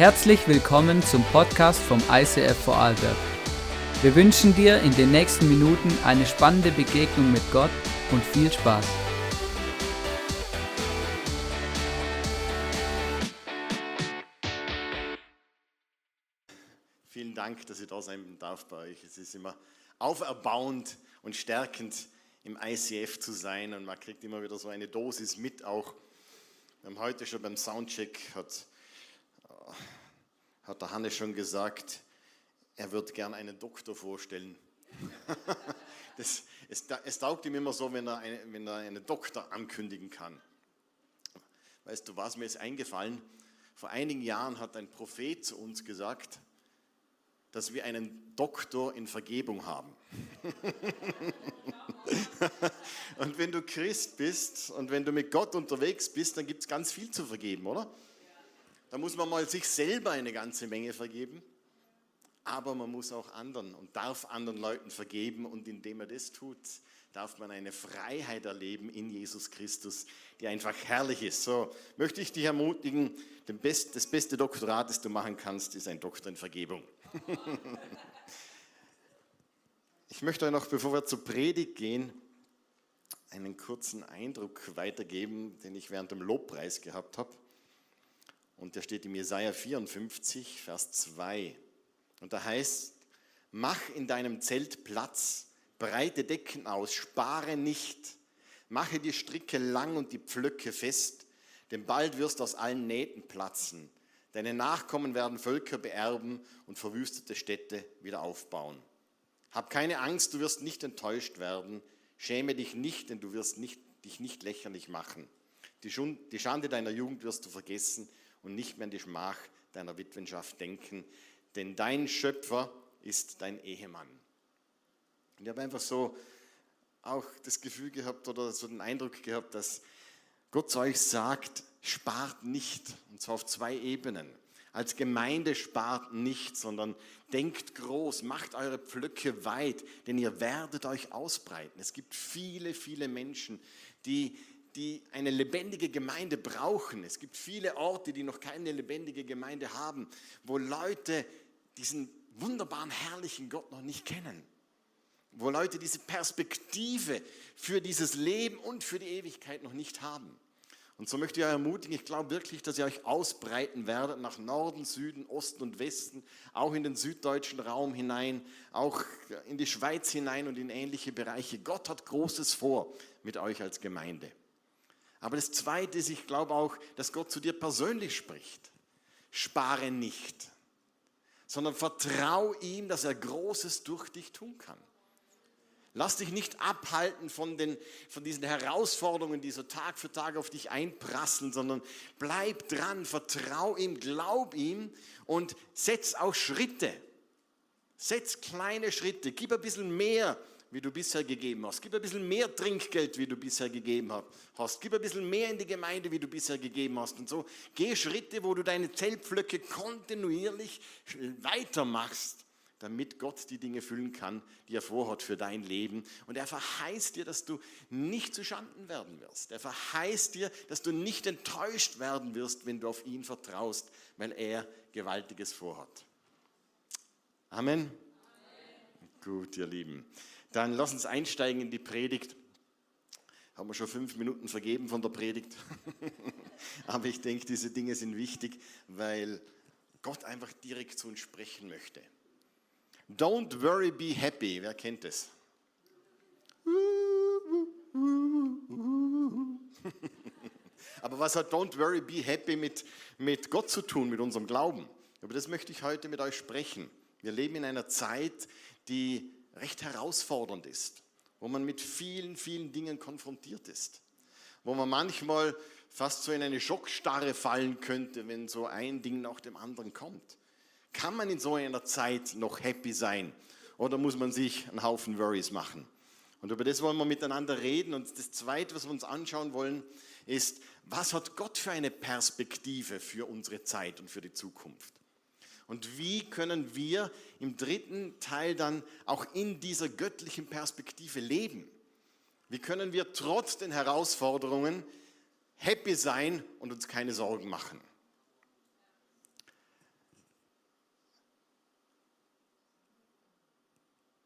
Herzlich willkommen zum Podcast vom ICF Vorarlberg. Wir wünschen dir in den nächsten Minuten eine spannende Begegnung mit Gott und viel Spaß. Vielen Dank, dass ich da sein darf bei euch. Es ist immer auferbauend und stärkend im ICF zu sein und man kriegt immer wieder so eine Dosis mit. Auch wir haben heute schon beim Soundcheck hat, hat der Hannes schon gesagt, er wird gern einen Doktor vorstellen. das, es, es taugt ihm immer so, wenn er, eine, wenn er einen Doktor ankündigen kann. Weißt du, was mir ist eingefallen? Vor einigen Jahren hat ein Prophet zu uns gesagt, dass wir einen Doktor in Vergebung haben. und wenn du Christ bist und wenn du mit Gott unterwegs bist, dann gibt es ganz viel zu vergeben, oder? Da muss man mal sich selber eine ganze Menge vergeben, aber man muss auch anderen und darf anderen Leuten vergeben und indem er das tut, darf man eine Freiheit erleben in Jesus Christus, die einfach herrlich ist. So möchte ich dich ermutigen, das beste Doktorat, das du machen kannst, ist ein Doktor in Vergebung. Ich möchte euch noch, bevor wir zur Predigt gehen, einen kurzen Eindruck weitergeben, den ich während dem Lobpreis gehabt habe. Und der steht in Jesaja 54, Vers 2. Und da heißt: Mach in deinem Zelt Platz, breite Decken aus, spare nicht, mache die Stricke lang und die Pflöcke fest, denn bald wirst du aus allen Nähten platzen. Deine Nachkommen werden Völker beerben und verwüstete Städte wieder aufbauen. Hab keine Angst, du wirst nicht enttäuscht werden. Schäme dich nicht, denn du wirst nicht, dich nicht lächerlich machen. Die Schande deiner Jugend wirst du vergessen und nicht mehr an die Schmach deiner Witwenschaft denken, denn dein Schöpfer ist dein Ehemann. Und ich habe einfach so auch das Gefühl gehabt oder so den Eindruck gehabt, dass Gott zu euch sagt, spart nicht, und zwar auf zwei Ebenen. Als Gemeinde spart nicht, sondern denkt groß, macht eure Pflöcke weit, denn ihr werdet euch ausbreiten. Es gibt viele, viele Menschen, die, die eine lebendige Gemeinde brauchen. Es gibt viele Orte, die noch keine lebendige Gemeinde haben, wo Leute diesen wunderbaren, herrlichen Gott noch nicht kennen. Wo Leute diese Perspektive für dieses Leben und für die Ewigkeit noch nicht haben. Und so möchte ich euch ermutigen, ich glaube wirklich, dass ihr euch ausbreiten werdet nach Norden, Süden, Osten und Westen, auch in den süddeutschen Raum hinein, auch in die Schweiz hinein und in ähnliche Bereiche. Gott hat Großes vor mit euch als Gemeinde. Aber das Zweite ist, ich glaube auch, dass Gott zu dir persönlich spricht. Spare nicht, sondern vertrau ihm, dass er Großes durch dich tun kann. Lass dich nicht abhalten von, den, von diesen Herausforderungen, die so Tag für Tag auf dich einprasseln, sondern bleib dran, vertrau ihm, glaub ihm und setz auch Schritte. Setz kleine Schritte, gib ein bisschen mehr, wie du bisher gegeben hast. Gib ein bisschen mehr Trinkgeld, wie du bisher gegeben hast. Gib ein bisschen mehr in die Gemeinde, wie du bisher gegeben hast. Und so geh Schritte, wo du deine Zellpflöcke kontinuierlich weitermachst damit Gott die Dinge füllen kann, die er vorhat für dein Leben. Und er verheißt dir, dass du nicht zu Schanden werden wirst. Er verheißt dir, dass du nicht enttäuscht werden wirst, wenn du auf ihn vertraust, weil er Gewaltiges vorhat. Amen. Amen. Gut, ihr Lieben. Dann lass uns einsteigen in die Predigt. Haben wir schon fünf Minuten vergeben von der Predigt. Aber ich denke, diese Dinge sind wichtig, weil Gott einfach direkt zu uns sprechen möchte. Don't worry, be happy. Wer kennt es? Aber was hat Don't worry, be happy mit, mit Gott zu tun, mit unserem Glauben? Über das möchte ich heute mit euch sprechen. Wir leben in einer Zeit, die recht herausfordernd ist, wo man mit vielen, vielen Dingen konfrontiert ist, wo man manchmal fast so in eine Schockstarre fallen könnte, wenn so ein Ding nach dem anderen kommt. Kann man in so einer Zeit noch happy sein oder muss man sich einen Haufen Worries machen? Und über das wollen wir miteinander reden. Und das Zweite, was wir uns anschauen wollen, ist, was hat Gott für eine Perspektive für unsere Zeit und für die Zukunft? Und wie können wir im dritten Teil dann auch in dieser göttlichen Perspektive leben? Wie können wir trotz den Herausforderungen happy sein und uns keine Sorgen machen?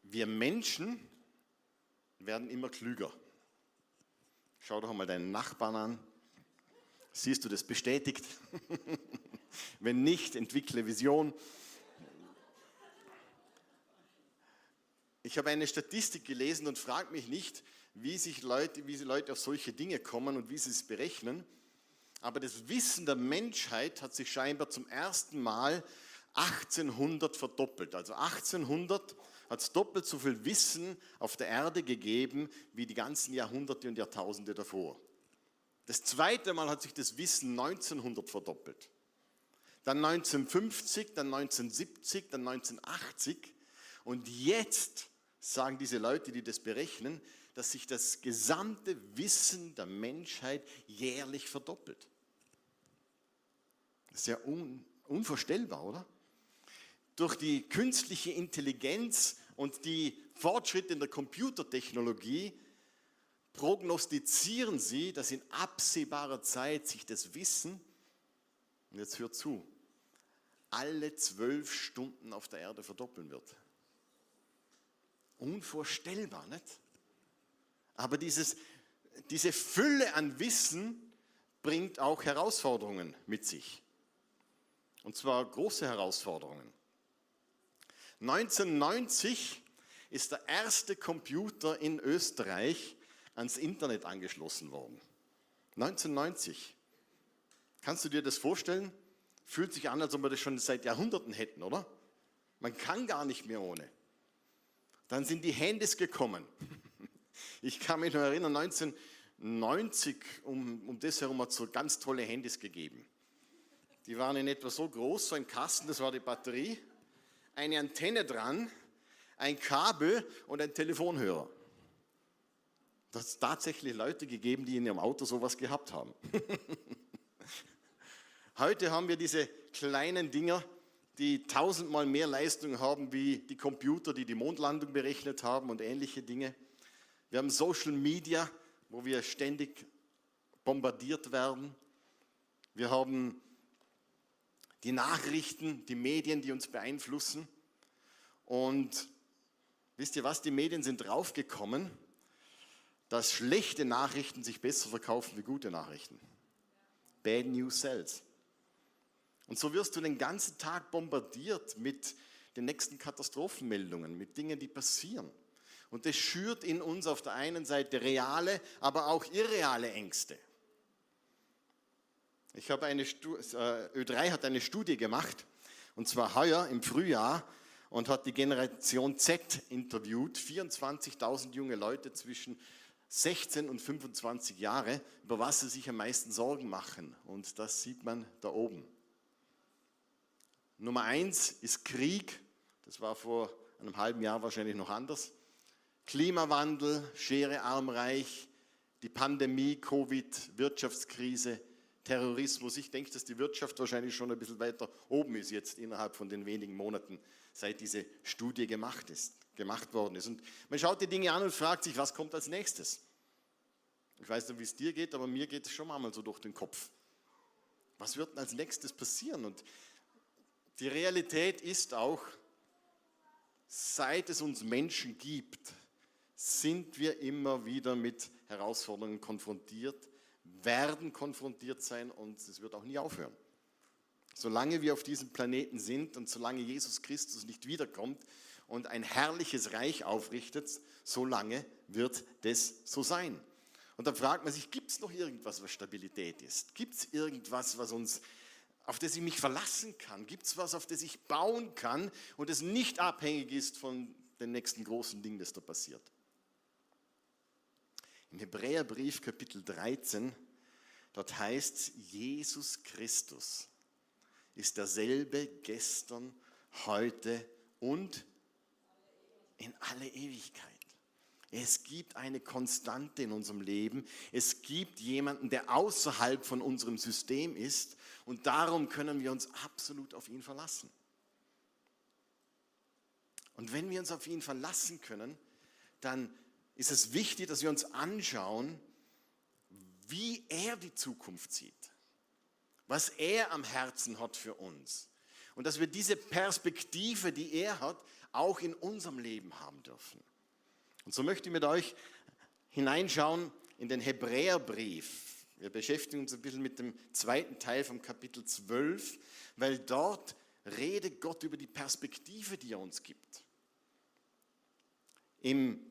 Wir Menschen werden immer klüger. Schau doch mal deinen Nachbarn an. Siehst du das bestätigt? Wenn nicht, entwickle Vision. Ich habe eine Statistik gelesen und frage mich nicht, wie, sich Leute, wie Leute auf solche Dinge kommen und wie sie es berechnen. Aber das Wissen der Menschheit hat sich scheinbar zum ersten Mal 1800 verdoppelt. Also 1800 hat es doppelt so viel Wissen auf der Erde gegeben wie die ganzen Jahrhunderte und Jahrtausende davor. Das zweite Mal hat sich das Wissen 1900 verdoppelt. Dann 1950, dann 1970, dann 1980. Und jetzt sagen diese Leute, die das berechnen, dass sich das gesamte Wissen der Menschheit jährlich verdoppelt. Das ist ja un, unvorstellbar, oder? Durch die künstliche Intelligenz und die Fortschritte in der Computertechnologie prognostizieren sie, dass in absehbarer Zeit sich das Wissen, und jetzt hört zu, alle zwölf Stunden auf der Erde verdoppeln wird. Unvorstellbar, nicht? Aber dieses, diese Fülle an Wissen bringt auch Herausforderungen mit sich. Und zwar große Herausforderungen. 1990 ist der erste Computer in Österreich ans Internet angeschlossen worden. 1990. Kannst du dir das vorstellen? Fühlt sich an, als ob wir das schon seit Jahrhunderten hätten, oder? Man kann gar nicht mehr ohne. Dann sind die Handys gekommen. Ich kann mich noch erinnern, 1990, um, um das herum hat es so ganz tolle Handys gegeben. Die waren in etwa so groß, so ein Kasten, das war die Batterie, eine Antenne dran, ein Kabel und ein Telefonhörer. Das hat tatsächlich Leute gegeben, die in ihrem Auto sowas gehabt haben. Heute haben wir diese kleinen Dinger, die tausendmal mehr Leistung haben wie die Computer, die die Mondlandung berechnet haben und ähnliche Dinge. Wir haben Social Media, wo wir ständig bombardiert werden. Wir haben die Nachrichten, die Medien, die uns beeinflussen. Und wisst ihr was, die Medien sind draufgekommen, dass schlechte Nachrichten sich besser verkaufen wie gute Nachrichten. Bad News sells. Und so wirst du den ganzen Tag bombardiert mit den nächsten Katastrophenmeldungen, mit Dingen, die passieren. Und das schürt in uns auf der einen Seite reale, aber auch irreale Ängste. Ich habe eine, äh, Ö3 hat eine Studie gemacht, und zwar heuer im Frühjahr, und hat die Generation Z interviewt, 24.000 junge Leute zwischen 16 und 25 Jahre, über was sie sich am meisten Sorgen machen. Und das sieht man da oben. Nummer eins ist Krieg. Das war vor einem halben Jahr wahrscheinlich noch anders. Klimawandel, Schere arm reich, die Pandemie, Covid, Wirtschaftskrise, Terrorismus. Ich denke, dass die Wirtschaft wahrscheinlich schon ein bisschen weiter oben ist jetzt innerhalb von den wenigen Monaten, seit diese Studie gemacht, ist, gemacht worden ist. Und man schaut die Dinge an und fragt sich, was kommt als nächstes? Ich weiß nicht, wie es dir geht, aber mir geht es schon mal so durch den Kopf. Was wird denn als nächstes passieren? Und die Realität ist auch, seit es uns Menschen gibt, sind wir immer wieder mit Herausforderungen konfrontiert, werden konfrontiert sein und es wird auch nie aufhören. Solange wir auf diesem Planeten sind und solange Jesus Christus nicht wiederkommt und ein herrliches Reich aufrichtet, solange wird das so sein. Und dann fragt man sich, gibt es noch irgendwas, was Stabilität ist? Gibt es irgendwas, was uns, auf das ich mich verlassen kann? Gibt es was, auf das ich bauen kann und es nicht abhängig ist von dem nächsten großen Ding, das da passiert? Im Hebräerbrief Kapitel 13, dort heißt Jesus Christus ist derselbe gestern, heute und in alle Ewigkeit. Es gibt eine Konstante in unserem Leben. Es gibt jemanden, der außerhalb von unserem System ist. Und darum können wir uns absolut auf ihn verlassen. Und wenn wir uns auf ihn verlassen können, dann ist es wichtig, dass wir uns anschauen, wie er die Zukunft sieht, was er am Herzen hat für uns. und dass wir diese Perspektive, die er hat, auch in unserem Leben haben dürfen. Und so möchte ich mit euch hineinschauen in den Hebräerbrief. Wir beschäftigen uns ein bisschen mit dem zweiten Teil vom Kapitel 12, weil dort redet Gott über die Perspektive, die er uns gibt. Im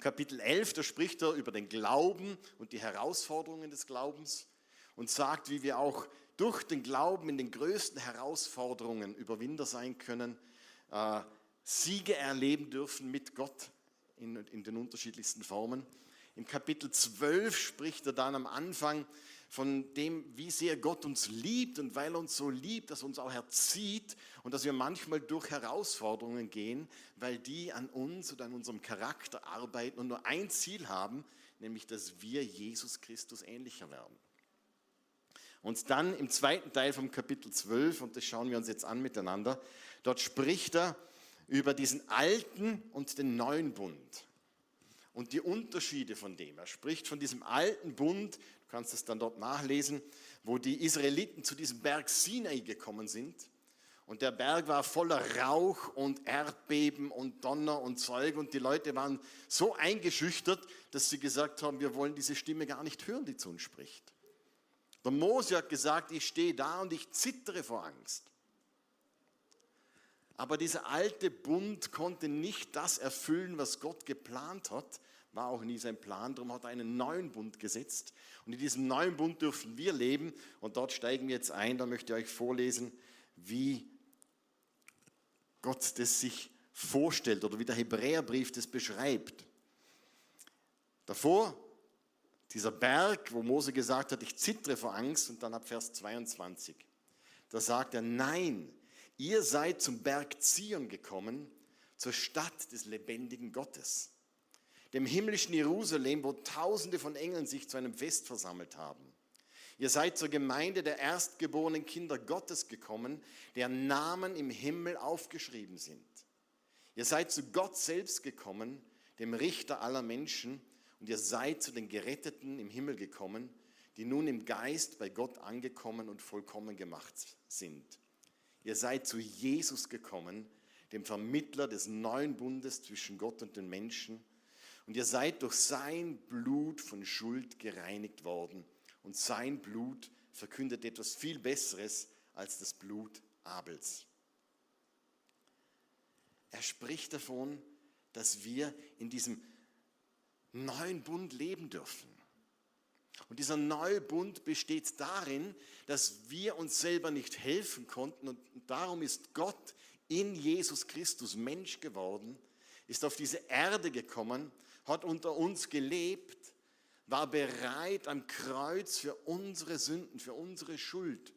Kapitel 11, da spricht er über den Glauben und die Herausforderungen des Glaubens und sagt, wie wir auch durch den Glauben in den größten Herausforderungen Überwinder sein können, äh, Siege erleben dürfen mit Gott in, in den unterschiedlichsten Formen. Im Kapitel 12 spricht er dann am Anfang von dem, wie sehr Gott uns liebt und weil er uns so liebt, dass er uns auch erzieht und dass wir manchmal durch Herausforderungen gehen, weil die an uns oder an unserem Charakter arbeiten und nur ein Ziel haben, nämlich dass wir Jesus Christus ähnlicher werden. Und dann im zweiten Teil vom Kapitel 12, und das schauen wir uns jetzt an miteinander, dort spricht er über diesen alten und den neuen Bund und die Unterschiede von dem. Er spricht von diesem alten Bund, du kannst es dann dort nachlesen, wo die Israeliten zu diesem Berg Sinai gekommen sind. Und der Berg war voller Rauch und Erdbeben und Donner und Zeug. Und die Leute waren so eingeschüchtert, dass sie gesagt haben, wir wollen diese Stimme gar nicht hören, die zu uns spricht. Der Mose hat gesagt, ich stehe da und ich zittere vor Angst. Aber dieser alte Bund konnte nicht das erfüllen, was Gott geplant hat. War auch nie sein Plan. Darum hat er einen neuen Bund gesetzt. Und in diesem neuen Bund dürfen wir leben. Und dort steigen wir jetzt ein. Da möchte ich euch vorlesen, wie Gott das sich vorstellt oder wie der Hebräerbrief das beschreibt. Davor dieser Berg, wo Mose gesagt hat, ich zittere vor Angst. Und dann ab Vers 22. Da sagt er, nein, ihr seid zum Berg Zion gekommen, zur Stadt des lebendigen Gottes, dem himmlischen Jerusalem, wo Tausende von Engeln sich zu einem Fest versammelt haben. Ihr seid zur Gemeinde der erstgeborenen Kinder Gottes gekommen, deren Namen im Himmel aufgeschrieben sind. Ihr seid zu Gott selbst gekommen, dem Richter aller Menschen, und ihr seid zu den Geretteten im Himmel gekommen, die nun im Geist bei Gott angekommen und vollkommen gemacht sind. Ihr seid zu Jesus gekommen, dem Vermittler des neuen Bundes zwischen Gott und den Menschen. Und ihr seid durch sein Blut von Schuld gereinigt worden. Und sein Blut verkündet etwas viel Besseres als das Blut Abels. Er spricht davon, dass wir in diesem neuen Bund leben dürfen. Und dieser neue Bund besteht darin, dass wir uns selber nicht helfen konnten. Und darum ist Gott in Jesus Christus Mensch geworden, ist auf diese Erde gekommen, hat unter uns gelebt, war bereit am Kreuz für unsere Sünden, für unsere Schuld,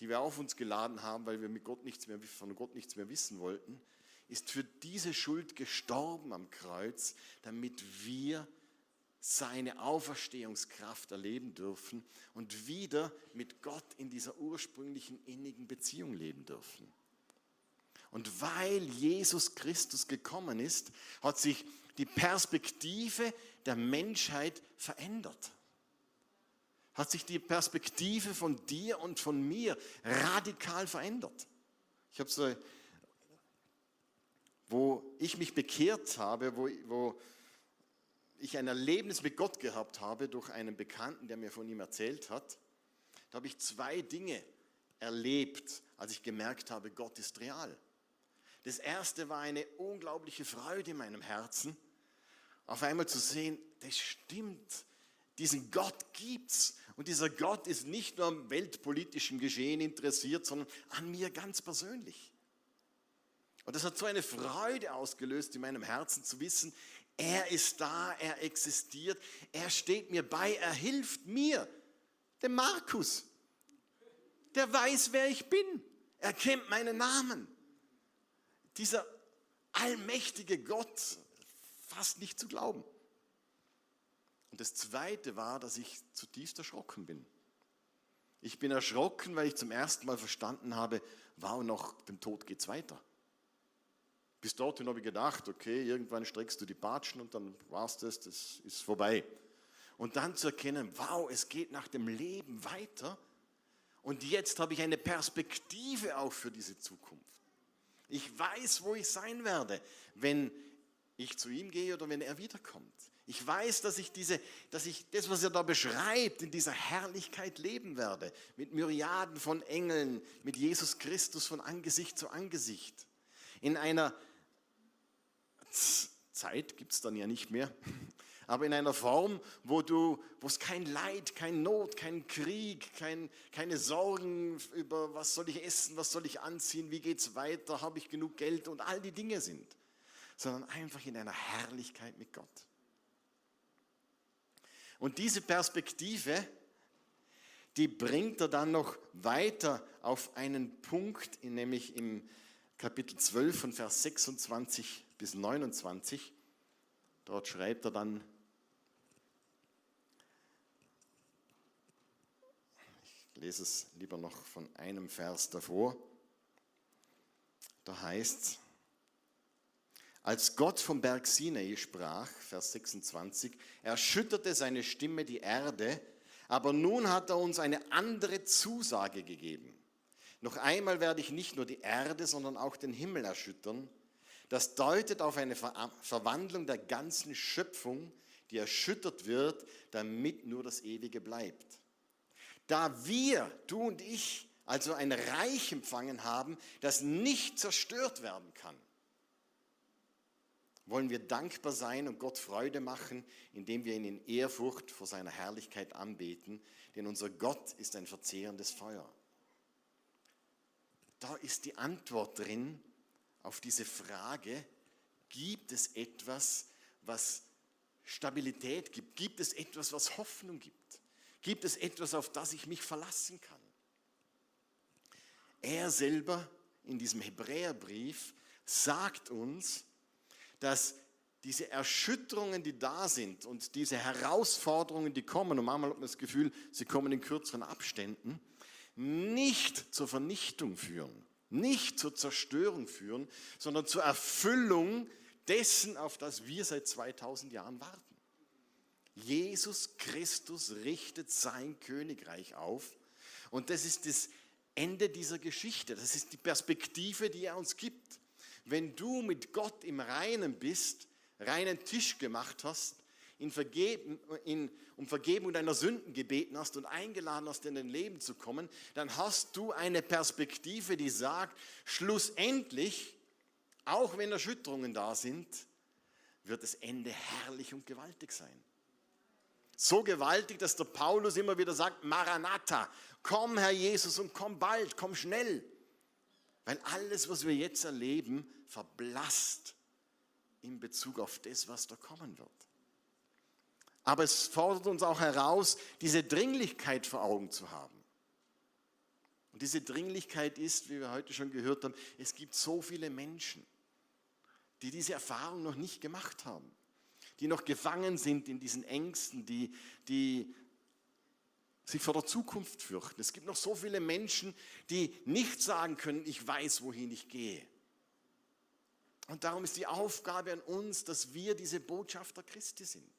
die wir auf uns geladen haben, weil wir mit Gott nichts mehr, von Gott nichts mehr wissen wollten, ist für diese Schuld gestorben am Kreuz, damit wir seine Auferstehungskraft erleben dürfen und wieder mit Gott in dieser ursprünglichen innigen Beziehung leben dürfen. Und weil Jesus Christus gekommen ist, hat sich die Perspektive der Menschheit verändert. Hat sich die Perspektive von dir und von mir radikal verändert. Ich habe so, wo ich mich bekehrt habe, wo, wo ich ein Erlebnis mit Gott gehabt habe durch einen Bekannten, der mir von ihm erzählt hat, da habe ich zwei Dinge erlebt, als ich gemerkt habe, Gott ist real. Das erste war eine unglaubliche Freude in meinem Herzen, auf einmal zu sehen, das stimmt, diesen Gott gibt's und dieser Gott ist nicht nur am weltpolitischen Geschehen interessiert, sondern an mir ganz persönlich. Und das hat so eine Freude ausgelöst in meinem Herzen zu wissen, er ist da, er existiert, er steht mir bei, er hilft mir. Der Markus, der weiß, wer ich bin. Er kennt meinen Namen. Dieser allmächtige Gott, fast nicht zu glauben. Und das Zweite war, dass ich zutiefst erschrocken bin. Ich bin erschrocken, weil ich zum ersten Mal verstanden habe, wow, noch dem Tod geht es weiter. Bis dorthin habe ich gedacht, okay, irgendwann streckst du die Batschen und dann war's das, das ist vorbei. Und dann zu erkennen, wow, es geht nach dem Leben weiter Und jetzt habe ich eine Perspektive auch für diese Zukunft. Ich weiß, wo ich sein werde, wenn ich zu ihm gehe oder wenn er wiederkommt. Ich weiß, dass ich, diese, dass ich das, was er da beschreibt, in dieser Herrlichkeit leben werde. Mit Myriaden von Engeln, mit Jesus Christus von Angesicht zu Angesicht. In einer Zeit gibt es dann ja nicht mehr, aber in einer Form, wo es kein Leid, kein Not, kein Krieg, kein, keine Sorgen über was soll ich essen, was soll ich anziehen, wie geht es weiter, habe ich genug Geld und all die Dinge sind, sondern einfach in einer Herrlichkeit mit Gott. Und diese Perspektive, die bringt er dann noch weiter auf einen Punkt, nämlich im Kapitel 12 von Vers 26 bis 29. Dort schreibt er dann, ich lese es lieber noch von einem Vers davor, da heißt es, als Gott vom Berg Sinai sprach, Vers 26, erschütterte seine Stimme die Erde, aber nun hat er uns eine andere Zusage gegeben. Noch einmal werde ich nicht nur die Erde, sondern auch den Himmel erschüttern. Das deutet auf eine Verwandlung der ganzen Schöpfung, die erschüttert wird, damit nur das Ewige bleibt. Da wir, du und ich, also ein Reich empfangen haben, das nicht zerstört werden kann, wollen wir dankbar sein und Gott Freude machen, indem wir ihn in Ehrfurcht vor seiner Herrlichkeit anbeten, denn unser Gott ist ein verzehrendes Feuer. Da ist die Antwort drin auf diese Frage, gibt es etwas, was Stabilität gibt? Gibt es etwas, was Hoffnung gibt? Gibt es etwas, auf das ich mich verlassen kann? Er selber in diesem Hebräerbrief sagt uns, dass diese Erschütterungen, die da sind und diese Herausforderungen, die kommen, und manchmal hat man das Gefühl, sie kommen in kürzeren Abständen, nicht zur Vernichtung führen, nicht zur Zerstörung führen, sondern zur Erfüllung dessen, auf das wir seit 2000 Jahren warten. Jesus Christus richtet sein Königreich auf und das ist das Ende dieser Geschichte. Das ist die Perspektive, die er uns gibt wenn du mit Gott im Reinen bist, reinen Tisch gemacht hast, in Vergeben, in, um Vergebung deiner Sünden gebeten hast und eingeladen hast, in dein Leben zu kommen, dann hast du eine Perspektive, die sagt, schlussendlich, auch wenn Erschütterungen da sind, wird das Ende herrlich und gewaltig sein. So gewaltig, dass der Paulus immer wieder sagt, Maranatha, komm Herr Jesus und komm bald, komm schnell. Weil alles, was wir jetzt erleben, verblasst in Bezug auf das, was da kommen wird. Aber es fordert uns auch heraus, diese Dringlichkeit vor Augen zu haben. Und diese Dringlichkeit ist, wie wir heute schon gehört haben, es gibt so viele Menschen, die diese Erfahrung noch nicht gemacht haben, die noch gefangen sind in diesen Ängsten, die, die sich vor der Zukunft fürchten. Es gibt noch so viele Menschen, die nicht sagen können, ich weiß, wohin ich gehe. Und darum ist die Aufgabe an uns, dass wir diese Botschafter Christi sind.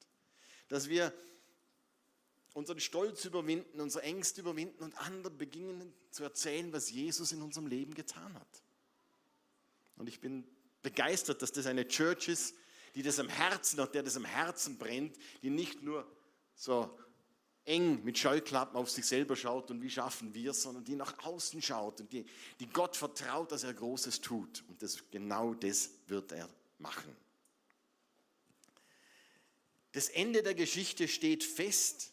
Dass wir unseren Stolz überwinden, unsere Ängste überwinden und anderen beginnen zu erzählen, was Jesus in unserem Leben getan hat. Und ich bin begeistert, dass das eine Church ist, die das am Herzen hat, der das am Herzen brennt, die nicht nur so eng mit Scheuklappen auf sich selber schaut und wie schaffen wir es, sondern die nach außen schaut und die, die Gott vertraut, dass er Großes tut. Und das, genau das wird er machen. Das Ende der Geschichte steht fest.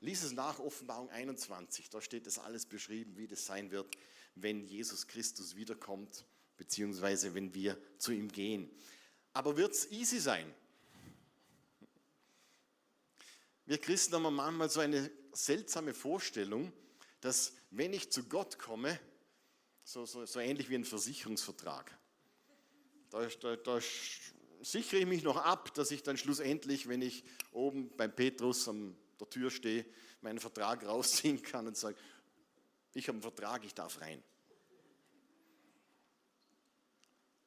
Lies es nach Offenbarung 21. Da steht das alles beschrieben, wie das sein wird, wenn Jesus Christus wiederkommt, beziehungsweise wenn wir zu ihm gehen. Aber wird es easy sein? Wir Christen haben manchmal so eine seltsame Vorstellung, dass wenn ich zu Gott komme, so, so, so ähnlich wie ein Versicherungsvertrag, da, da, da sichere ich mich noch ab, dass ich dann schlussendlich, wenn ich oben beim Petrus an der Tür stehe, meinen Vertrag rausziehen kann und sage, ich habe einen Vertrag, ich darf rein.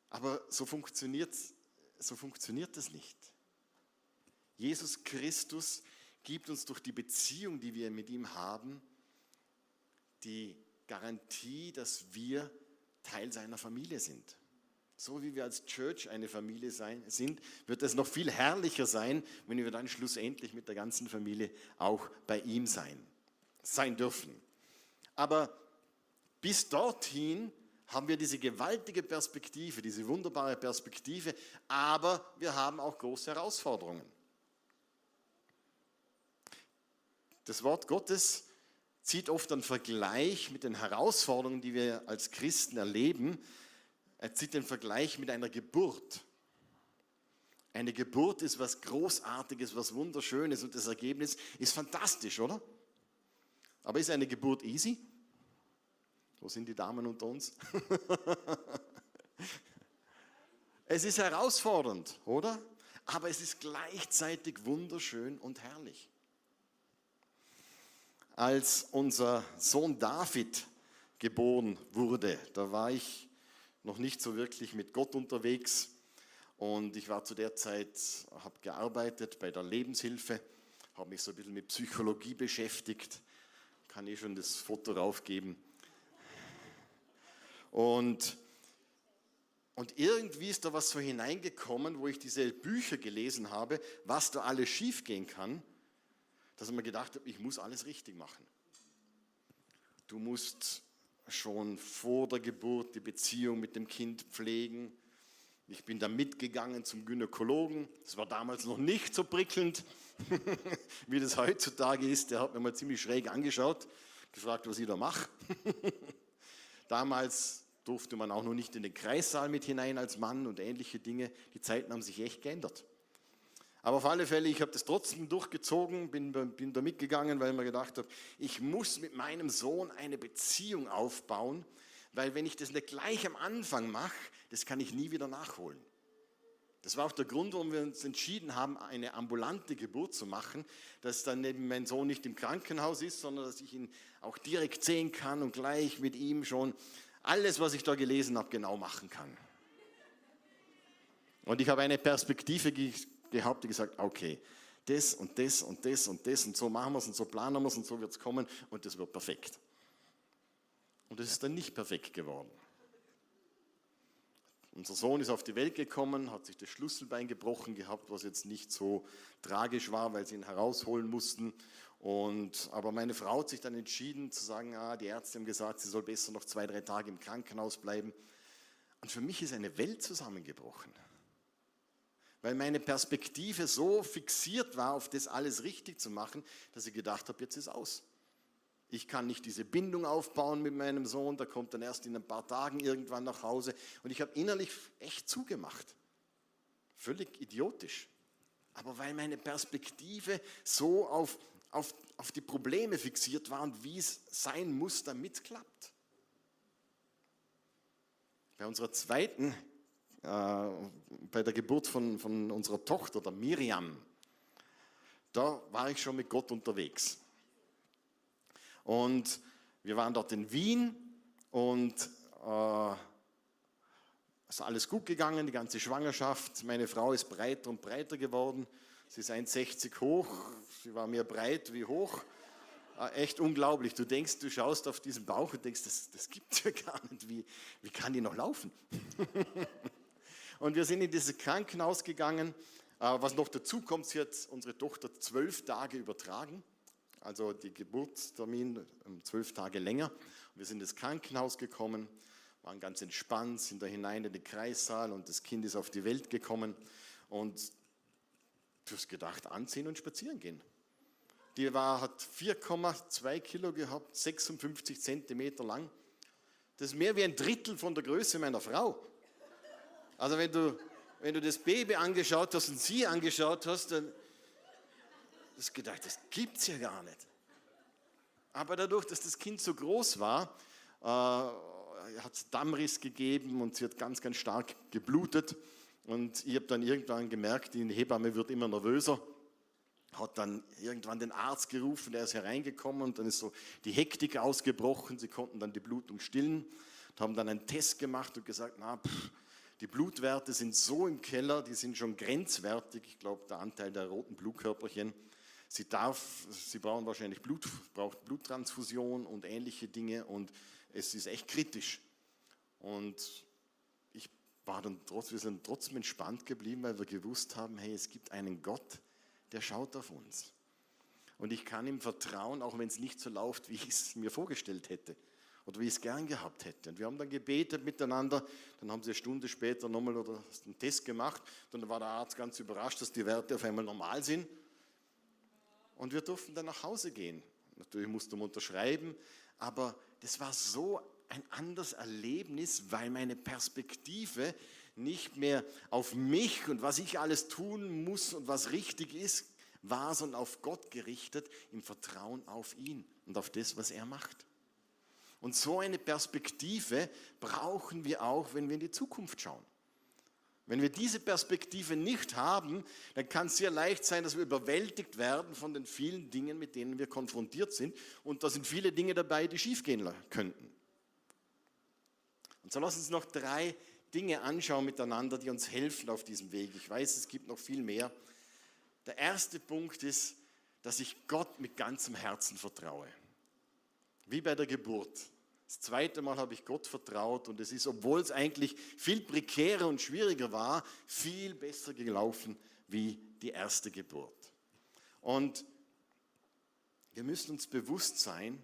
Aber so funktioniert, so funktioniert das nicht. Jesus Christus gibt uns durch die Beziehung, die wir mit ihm haben, die Garantie, dass wir Teil seiner Familie sind. So wie wir als Church eine Familie sein, sind, wird es noch viel herrlicher sein, wenn wir dann schlussendlich mit der ganzen Familie auch bei ihm sein, sein dürfen. Aber bis dorthin haben wir diese gewaltige Perspektive, diese wunderbare Perspektive, aber wir haben auch große Herausforderungen. Das Wort Gottes zieht oft einen Vergleich mit den Herausforderungen, die wir als Christen erleben. Er zieht den Vergleich mit einer Geburt. Eine Geburt ist was Großartiges, was Wunderschönes und das Ergebnis ist fantastisch, oder? Aber ist eine Geburt easy? Wo sind die Damen unter uns? es ist herausfordernd, oder? Aber es ist gleichzeitig wunderschön und herrlich. Als unser Sohn David geboren wurde, da war ich noch nicht so wirklich mit Gott unterwegs und ich war zu der Zeit, habe gearbeitet bei der Lebenshilfe, habe mich so ein bisschen mit Psychologie beschäftigt, kann ich schon das Foto raufgeben. Und, und irgendwie ist da was so hineingekommen, wo ich diese Bücher gelesen habe, was da alles schiefgehen kann, dass ich mir gedacht habe, ich muss alles richtig machen. Du musst schon vor der Geburt die Beziehung mit dem Kind pflegen. Ich bin da mitgegangen zum Gynäkologen. Das war damals noch nicht so prickelnd, wie das heutzutage ist. Der hat mir mal ziemlich schräg angeschaut, gefragt, was ich da mache. Damals durfte man auch noch nicht in den Kreissaal mit hinein als Mann und ähnliche Dinge. Die Zeiten haben sich echt geändert. Aber auf alle Fälle, ich habe das trotzdem durchgezogen, bin, bin da mitgegangen, weil ich mir gedacht habe, ich muss mit meinem Sohn eine Beziehung aufbauen, weil wenn ich das nicht gleich am Anfang mache, das kann ich nie wieder nachholen. Das war auch der Grund, warum wir uns entschieden haben, eine ambulante Geburt zu machen, dass dann eben mein Sohn nicht im Krankenhaus ist, sondern dass ich ihn auch direkt sehen kann und gleich mit ihm schon alles, was ich da gelesen habe, genau machen kann. Und ich habe eine Perspektive gehabt, die gesagt, okay, das und das und das und das und so machen wir es und so planen wir es und so wird es kommen und das wird perfekt. Und es ist dann nicht perfekt geworden. Unser Sohn ist auf die Welt gekommen, hat sich das Schlüsselbein gebrochen gehabt, was jetzt nicht so tragisch war, weil sie ihn herausholen mussten. Und, aber meine Frau hat sich dann entschieden zu sagen, ah, die Ärzte haben gesagt, sie soll besser noch zwei, drei Tage im Krankenhaus bleiben. Und für mich ist eine Welt zusammengebrochen. Weil meine Perspektive so fixiert war, auf das alles richtig zu machen, dass ich gedacht habe, jetzt ist aus. Ich kann nicht diese Bindung aufbauen mit meinem Sohn, der kommt dann erst in ein paar Tagen irgendwann nach Hause. Und ich habe innerlich echt zugemacht. Völlig idiotisch. Aber weil meine Perspektive so auf auf, auf die Probleme fixiert war und wie es sein muss, damit klappt. Bei unserer zweiten, bei der Geburt von, von unserer Tochter, der Miriam, da war ich schon mit Gott unterwegs. Und wir waren dort in Wien und äh, es ist alles gut gegangen, die ganze Schwangerschaft. Meine Frau ist breiter und breiter geworden. Sie ist 1,60 hoch, sie war mehr breit wie hoch. Ah, echt unglaublich. Du denkst, du schaust auf diesen Bauch und denkst, das, das gibt es ja gar nicht. Wie, wie kann die noch laufen? und wir sind in dieses Krankenhaus gegangen. Ah, was noch dazu kommt, sie hat unsere Tochter zwölf Tage übertragen. Also die Geburtstermin um zwölf Tage länger. Wir sind ins Krankenhaus gekommen, waren ganz entspannt, sind da hinein in den Kreissaal und das Kind ist auf die Welt gekommen. Und Du hast gedacht, anziehen und spazieren gehen. Die war, hat 4,2 Kilo gehabt, 56 Zentimeter lang. Das ist mehr wie ein Drittel von der Größe meiner Frau. Also wenn du, wenn du das Baby angeschaut hast und sie angeschaut hast, dann hast du gedacht, das gibt es ja gar nicht. Aber dadurch, dass das Kind so groß war, äh, hat es Dammriss gegeben und sie hat ganz, ganz stark geblutet. Und ich habe dann irgendwann gemerkt, die Hebamme wird immer nervöser, hat dann irgendwann den Arzt gerufen, der ist hereingekommen und dann ist so die Hektik ausgebrochen. Sie konnten dann die Blutung stillen und haben dann einen Test gemacht und gesagt, na, pff, die Blutwerte sind so im Keller, die sind schon grenzwertig. Ich glaube, der Anteil der roten Blutkörperchen, Sie darf, sie brauchen wahrscheinlich Blut, braucht Bluttransfusion und ähnliche Dinge und es ist echt kritisch. Und ich war dann trotz, wir sind trotzdem entspannt geblieben, weil wir gewusst haben, hey, es gibt einen Gott, der schaut auf uns. Und ich kann ihm vertrauen, auch wenn es nicht so läuft, wie ich es mir vorgestellt hätte oder wie ich es gern gehabt hätte. Und wir haben dann gebetet miteinander, dann haben sie eine Stunde später nochmal einen Test gemacht, dann war der Arzt ganz überrascht, dass die Werte auf einmal normal sind. Und wir durften dann nach Hause gehen. Natürlich musste man unterschreiben, aber das war so ein anderes Erlebnis, weil meine Perspektive nicht mehr auf mich und was ich alles tun muss und was richtig ist, war, sondern auf Gott gerichtet, im Vertrauen auf ihn und auf das, was er macht. Und so eine Perspektive brauchen wir auch, wenn wir in die Zukunft schauen. Wenn wir diese Perspektive nicht haben, dann kann es sehr leicht sein, dass wir überwältigt werden von den vielen Dingen, mit denen wir konfrontiert sind. Und da sind viele Dinge dabei, die schiefgehen könnten. Und so lass uns noch drei Dinge anschauen miteinander, die uns helfen auf diesem Weg. Ich weiß, es gibt noch viel mehr. Der erste Punkt ist, dass ich Gott mit ganzem Herzen vertraue. Wie bei der Geburt. Das zweite Mal habe ich Gott vertraut und es ist, obwohl es eigentlich viel prekärer und schwieriger war, viel besser gelaufen wie die erste Geburt. Und wir müssen uns bewusst sein,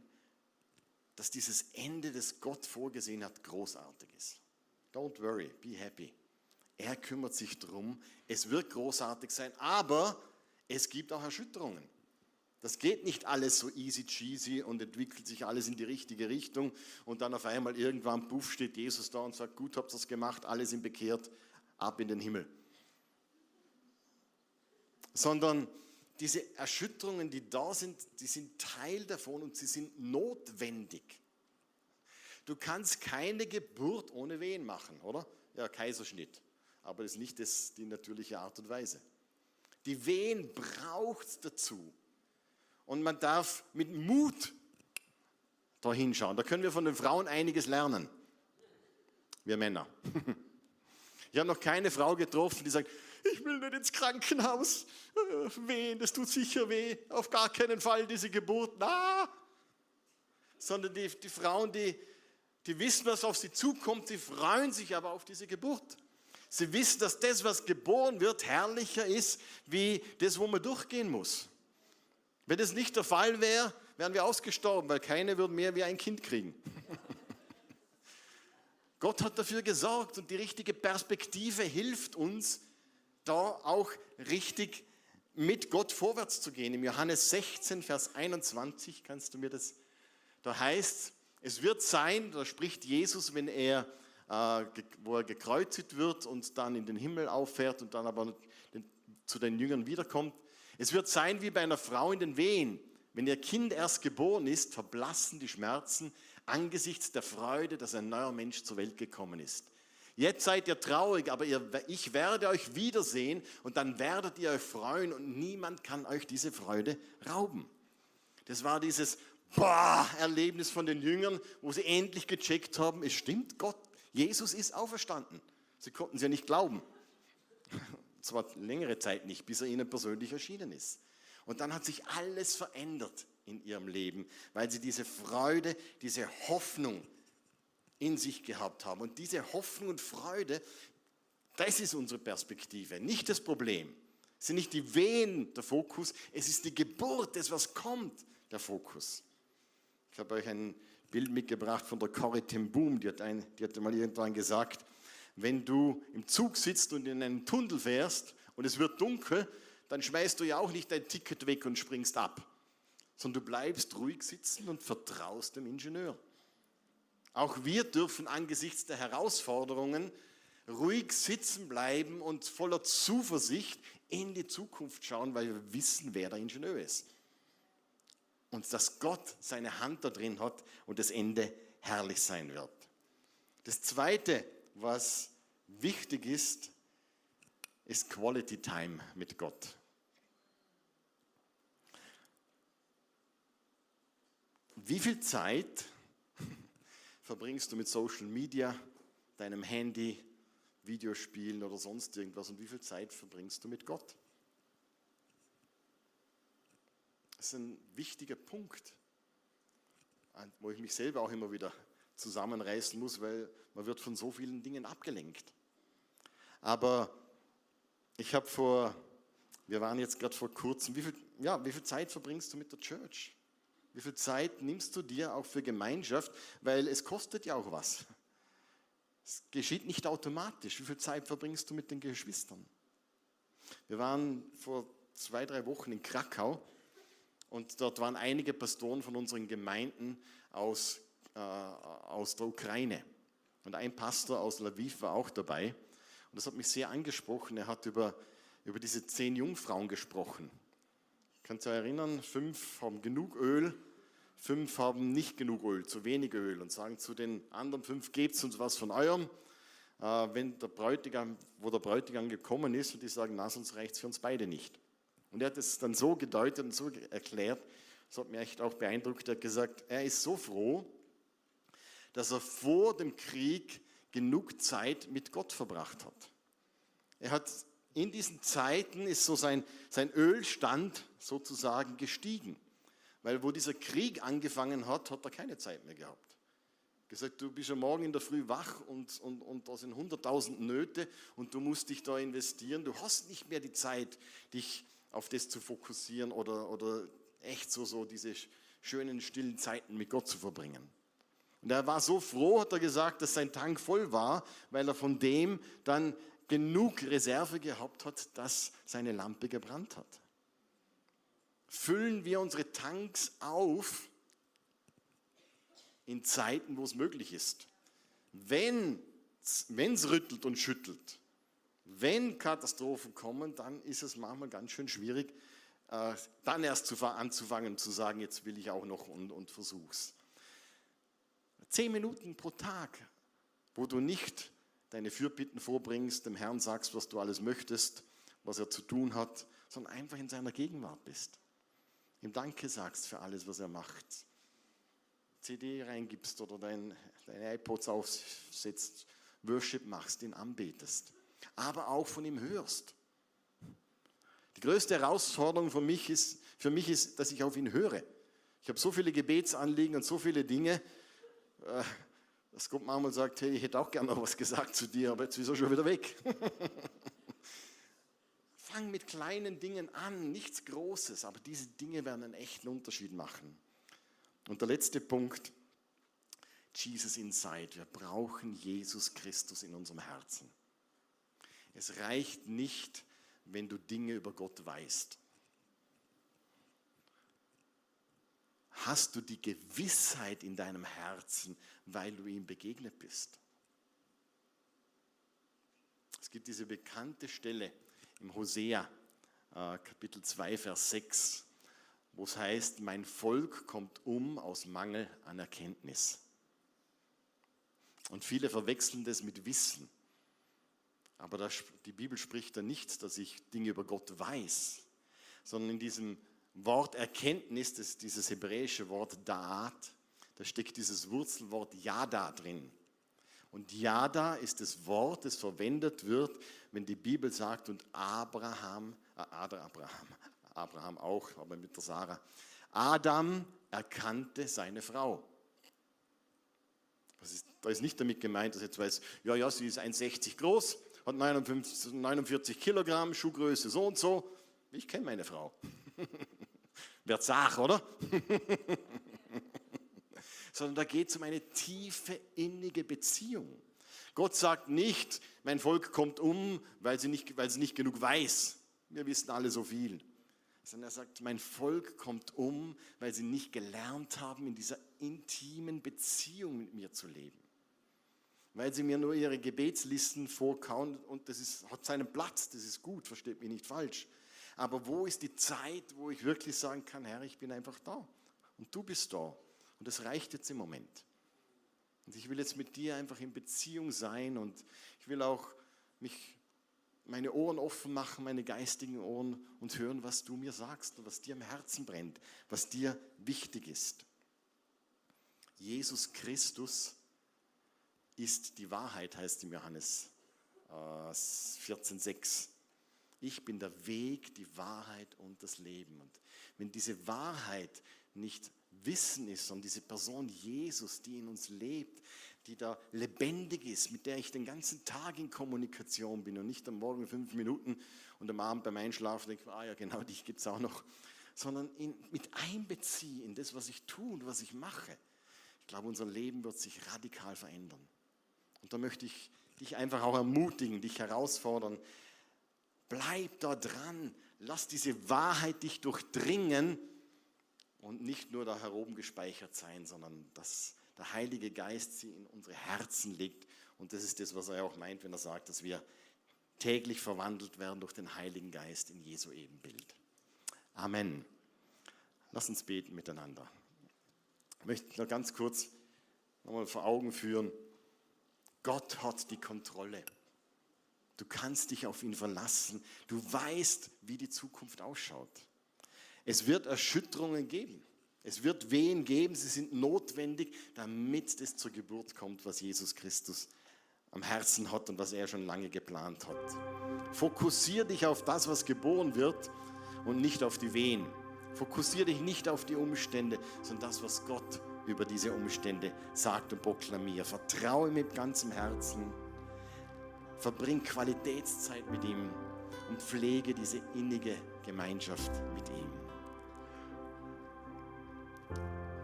dass dieses Ende, das Gott vorgesehen hat, großartig ist. Don't worry, be happy. Er kümmert sich darum. Es wird großartig sein, aber es gibt auch Erschütterungen. Das geht nicht alles so easy cheesy und entwickelt sich alles in die richtige Richtung und dann auf einmal irgendwann, puff, steht Jesus da und sagt, gut habt ihr es gemacht, alle sind bekehrt, ab in den Himmel. Sondern diese Erschütterungen, die da sind, die sind Teil davon und sie sind notwendig. Du kannst keine Geburt ohne Wehen machen, oder? Ja, Kaiserschnitt. Aber das ist nicht das, die natürliche Art und Weise. Die Wehen braucht es dazu. Und man darf mit Mut da hinschauen. Da können wir von den Frauen einiges lernen. Wir Männer. Ich habe noch keine Frau getroffen, die sagt, ich will nicht ins Krankenhaus. Äh, wehen, das tut sicher weh. Auf gar keinen Fall diese Geburt. Na! Sondern die, die Frauen, die, die wissen, was auf sie zukommt, sie freuen sich aber auf diese Geburt. Sie wissen, dass das, was geboren wird, herrlicher ist, wie das, wo man durchgehen muss. Wenn das nicht der Fall wäre, wären wir ausgestorben, weil keine würden mehr wie ein Kind kriegen. Gott hat dafür gesorgt und die richtige Perspektive hilft uns, da auch richtig mit Gott vorwärts zu gehen. Im Johannes 16, Vers 21 kannst du mir das, da heißt, es wird sein, da spricht Jesus, wenn er, äh, wo er gekreuzigt wird und dann in den Himmel auffährt und dann aber zu den Jüngern wiederkommt, es wird sein wie bei einer Frau in den Wehen. Wenn ihr Kind erst geboren ist, verblassen die Schmerzen angesichts der Freude, dass ein neuer Mensch zur Welt gekommen ist. Jetzt seid ihr traurig, aber ihr, ich werde euch wiedersehen und dann werdet ihr euch freuen und niemand kann euch diese Freude rauben. Das war dieses Erlebnis von den Jüngern, wo sie endlich gecheckt haben, es stimmt, Gott, Jesus ist auferstanden. Sie konnten es ja nicht glauben zwar längere Zeit nicht, bis er ihnen persönlich erschienen ist. Und dann hat sich alles verändert in ihrem Leben, weil sie diese Freude, diese Hoffnung in sich gehabt haben. Und diese Hoffnung und Freude, das ist unsere Perspektive, nicht das Problem. Es sind nicht die Wehen der Fokus, es ist die Geburt, das was kommt, der Fokus. Ich habe euch ein Bild mitgebracht von der Corrie ten Boom, die hat, ein, die hat mal irgendwann gesagt, wenn du im Zug sitzt und in einen Tunnel fährst und es wird dunkel, dann schmeißt du ja auch nicht dein Ticket weg und springst ab, sondern du bleibst ruhig sitzen und vertraust dem Ingenieur. Auch wir dürfen angesichts der Herausforderungen ruhig sitzen bleiben und voller Zuversicht in die Zukunft schauen, weil wir wissen, wer der Ingenieur ist. Und dass Gott seine Hand da drin hat und das Ende herrlich sein wird. Das Zweite, was wichtig ist, ist Quality Time mit Gott. Wie viel Zeit verbringst du mit Social Media, deinem Handy, Videospielen oder sonst irgendwas und wie viel Zeit verbringst du mit Gott? Das ist ein wichtiger Punkt, wo ich mich selber auch immer wieder zusammenreißen muss, weil man wird von so vielen Dingen abgelenkt. Aber ich habe vor, wir waren jetzt gerade vor kurzem, wie viel, ja, wie viel Zeit verbringst du mit der Church? Wie viel Zeit nimmst du dir auch für Gemeinschaft? Weil es kostet ja auch was. Es geschieht nicht automatisch. Wie viel Zeit verbringst du mit den Geschwistern? Wir waren vor zwei, drei Wochen in Krakau und dort waren einige Pastoren von unseren Gemeinden aus, äh, aus der Ukraine. Und ein Pastor aus Lviv war auch dabei. Und das hat mich sehr angesprochen. Er hat über, über diese zehn Jungfrauen gesprochen. Kannst du erinnern? Fünf haben genug Öl, fünf haben nicht genug Öl, zu wenig Öl und sagen zu den anderen fünf, gebt uns was von eurem. Äh, wenn der Bräutigam, wo der Bräutigam gekommen ist und die sagen, na, sonst reicht es für uns beide nicht. Und er hat es dann so gedeutet und so erklärt, das hat mich echt auch beeindruckt, er hat gesagt, er ist so froh, dass er vor dem Krieg genug Zeit mit Gott verbracht hat. Er hat in diesen Zeiten ist so sein, sein Ölstand sozusagen gestiegen. Weil wo dieser Krieg angefangen hat, hat er keine Zeit mehr gehabt. Gesagt, du bist ja morgen in der Früh wach und, und, und da sind 100.000 Nöte und du musst dich da investieren. Du hast nicht mehr die Zeit, dich auf das zu fokussieren oder, oder echt so, so diese schönen, stillen Zeiten mit Gott zu verbringen. Und er war so froh, hat er gesagt, dass sein Tank voll war, weil er von dem dann genug Reserve gehabt hat, dass seine Lampe gebrannt hat. Füllen wir unsere Tanks auf in Zeiten, wo es möglich ist. Wenn es rüttelt und schüttelt, wenn Katastrophen kommen, dann ist es manchmal ganz schön schwierig, äh, dann erst zu, anzufangen zu sagen, jetzt will ich auch noch und, und versuch's. Zehn Minuten pro Tag, wo du nicht deine Fürbitten vorbringst, dem Herrn sagst, was du alles möchtest, was er zu tun hat, sondern einfach in seiner Gegenwart bist. Ihm Danke sagst für alles, was er macht. CD reingibst oder dein, deine iPods aufsetzt, Worship machst, ihn anbetest aber auch von ihm hörst. Die größte Herausforderung für mich ist, für mich ist dass ich auf ihn höre. Ich habe so viele Gebetsanliegen und so viele Dinge, äh, dass Gott manchmal sagt, hey, ich hätte auch gerne noch was gesagt zu dir, aber jetzt ist er schon wieder weg. Fang mit kleinen Dingen an, nichts Großes, aber diese Dinge werden einen echten Unterschied machen. Und der letzte Punkt, Jesus Inside. Wir brauchen Jesus Christus in unserem Herzen. Es reicht nicht, wenn du Dinge über Gott weißt. Hast du die Gewissheit in deinem Herzen, weil du ihm begegnet bist? Es gibt diese bekannte Stelle im Hosea, äh, Kapitel 2, Vers 6, wo es heißt, mein Volk kommt um aus Mangel an Erkenntnis. Und viele verwechseln das mit Wissen. Aber das, die Bibel spricht da nicht, dass ich Dinge über Gott weiß, sondern in diesem Wort Erkenntnis, das dieses hebräische Wort Da'at, da steckt dieses Wurzelwort Yada drin. Und Yada ist das Wort, das verwendet wird, wenn die Bibel sagt, und Abraham, äh, Abraham, Abraham auch, aber mit der Sarah, Adam erkannte seine Frau. Ist, da ist nicht damit gemeint, dass jetzt weiß, ja, ja, sie ist 1,60 groß, hat 59, 49 Kilogramm, Schuhgröße so und so. Ich kenne meine Frau. Wird Sach, oder? Sondern da geht es um eine tiefe, innige Beziehung. Gott sagt nicht, mein Volk kommt um, weil sie nicht, weil sie nicht genug weiß. Wir wissen alle so viel. Sondern er sagt, mein Volk kommt um, weil sie nicht gelernt haben, in dieser intimen Beziehung mit mir zu leben weil sie mir nur ihre Gebetslisten vorkauen und das ist, hat seinen Platz, das ist gut, versteht mich nicht falsch. Aber wo ist die Zeit, wo ich wirklich sagen kann, Herr, ich bin einfach da und du bist da und das reicht jetzt im Moment. Und ich will jetzt mit dir einfach in Beziehung sein und ich will auch mich meine Ohren offen machen, meine geistigen Ohren und hören, was du mir sagst und was dir im Herzen brennt, was dir wichtig ist. Jesus Christus ist die Wahrheit, heißt im Johannes 14,6. Ich bin der Weg, die Wahrheit und das Leben. Und wenn diese Wahrheit nicht Wissen ist, sondern diese Person Jesus, die in uns lebt, die da lebendig ist, mit der ich den ganzen Tag in Kommunikation bin und nicht am Morgen fünf Minuten und am Abend beim Einschlafen denke, ah ja genau, dich gibt es auch noch, sondern in, mit einbeziehe in das, was ich tue und was ich mache. Ich glaube, unser Leben wird sich radikal verändern. Und da möchte ich dich einfach auch ermutigen, dich herausfordern. Bleib da dran, lass diese Wahrheit dich durchdringen und nicht nur da heroben gespeichert sein, sondern dass der Heilige Geist sie in unsere Herzen legt. Und das ist das, was er auch meint, wenn er sagt, dass wir täglich verwandelt werden durch den Heiligen Geist in Jesu Ebenbild. Amen. Lass uns beten miteinander. Ich möchte noch ganz kurz nochmal vor Augen führen, Gott hat die Kontrolle. Du kannst dich auf ihn verlassen. Du weißt, wie die Zukunft ausschaut. Es wird Erschütterungen geben. Es wird Wehen geben, sie sind notwendig, damit es zur Geburt kommt, was Jesus Christus am Herzen hat und was er schon lange geplant hat. Fokussier dich auf das, was geboren wird und nicht auf die Wehen. Fokussier dich nicht auf die Umstände, sondern das, was Gott über diese Umstände sagt und proklamiert. Vertraue mit ganzem Herzen. Verbring Qualitätszeit mit ihm und pflege diese innige Gemeinschaft mit ihm.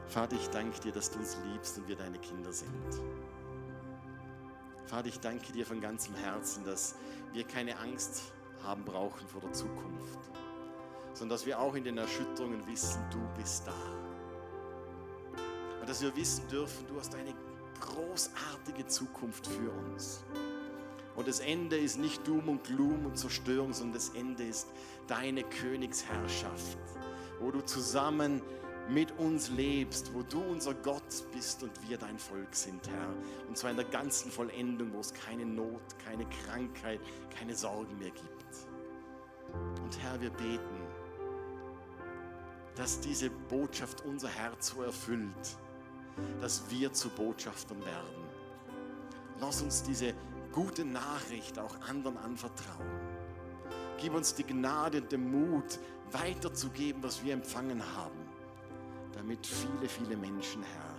Vater, ich danke dir, dass du uns liebst und wir deine Kinder sind. Vater, ich danke dir von ganzem Herzen, dass wir keine Angst haben brauchen vor der Zukunft, sondern dass wir auch in den Erschütterungen wissen, du bist da. Und dass wir wissen dürfen, du hast eine großartige Zukunft für uns. Und das Ende ist nicht Doom und Gloom und Zerstörung, sondern das Ende ist deine Königsherrschaft, wo du zusammen mit uns lebst, wo du unser Gott bist und wir dein Volk sind, Herr. Und zwar in der ganzen Vollendung, wo es keine Not, keine Krankheit, keine Sorgen mehr gibt. Und Herr, wir beten, dass diese Botschaft unser Herz so erfüllt, dass wir zu Botschaftern werden. Lass uns diese gute Nachricht auch anderen anvertrauen. Gib uns die Gnade und den Mut, weiterzugeben, was wir empfangen haben damit viele, viele Menschen, Herr,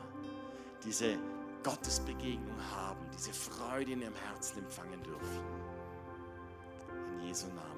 diese Gottesbegegnung haben, diese Freude in ihrem Herzen empfangen dürfen. In Jesu Namen.